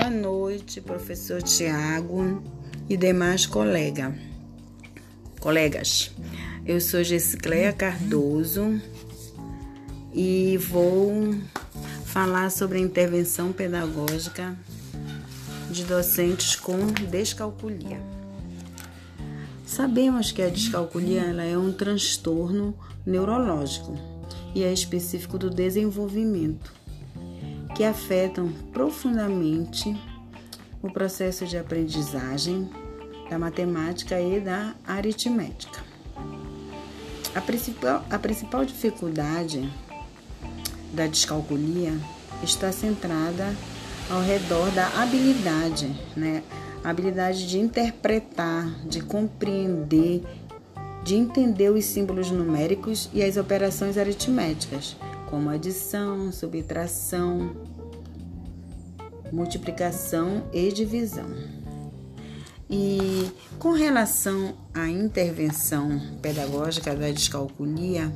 Boa noite, professor Tiago e demais colega. colegas. Eu sou Gessicleia Cardoso e vou falar sobre a intervenção pedagógica de docentes com descalculia. Sabemos que a descalculia ela é um transtorno neurológico e é específico do desenvolvimento que afetam profundamente o processo de aprendizagem da matemática e da aritmética. A principal, a principal dificuldade da descalculia está centrada ao redor da habilidade, né? A habilidade de interpretar, de compreender, de entender os símbolos numéricos e as operações aritméticas como adição, subtração, multiplicação e divisão. E com relação à intervenção pedagógica da descalculia,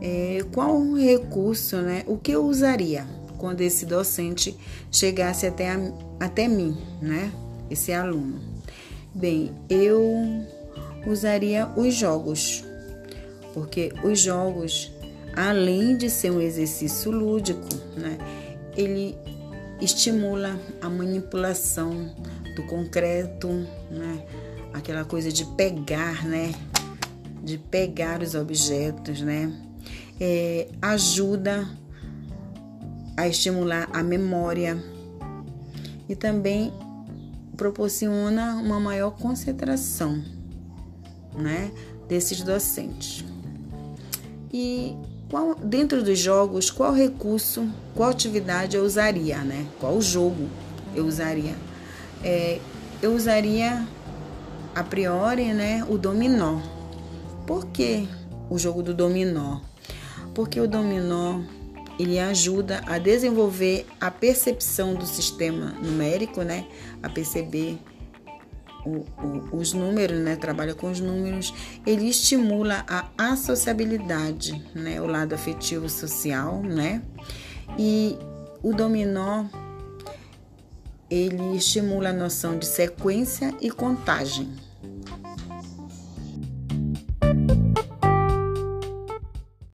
é, qual recurso, né? O que eu usaria quando esse docente chegasse até, a, até mim, né? Esse aluno. Bem, eu usaria os jogos, porque os jogos além de ser um exercício lúdico, né, ele estimula a manipulação do concreto, né, aquela coisa de pegar, né, de pegar os objetos, né, é, ajuda a estimular a memória e também proporciona uma maior concentração, né, desses docentes. E qual, dentro dos jogos, qual recurso, qual atividade eu usaria, né? Qual jogo eu usaria? É, eu usaria a priori, né, o dominó. Por que o jogo do dominó? Porque o dominó ele ajuda a desenvolver a percepção do sistema numérico, né, a perceber o, o, os números, né, trabalha com os números, ele estimula a associabilidade, né, o lado afetivo social, né? E o dominó ele estimula a noção de sequência e contagem.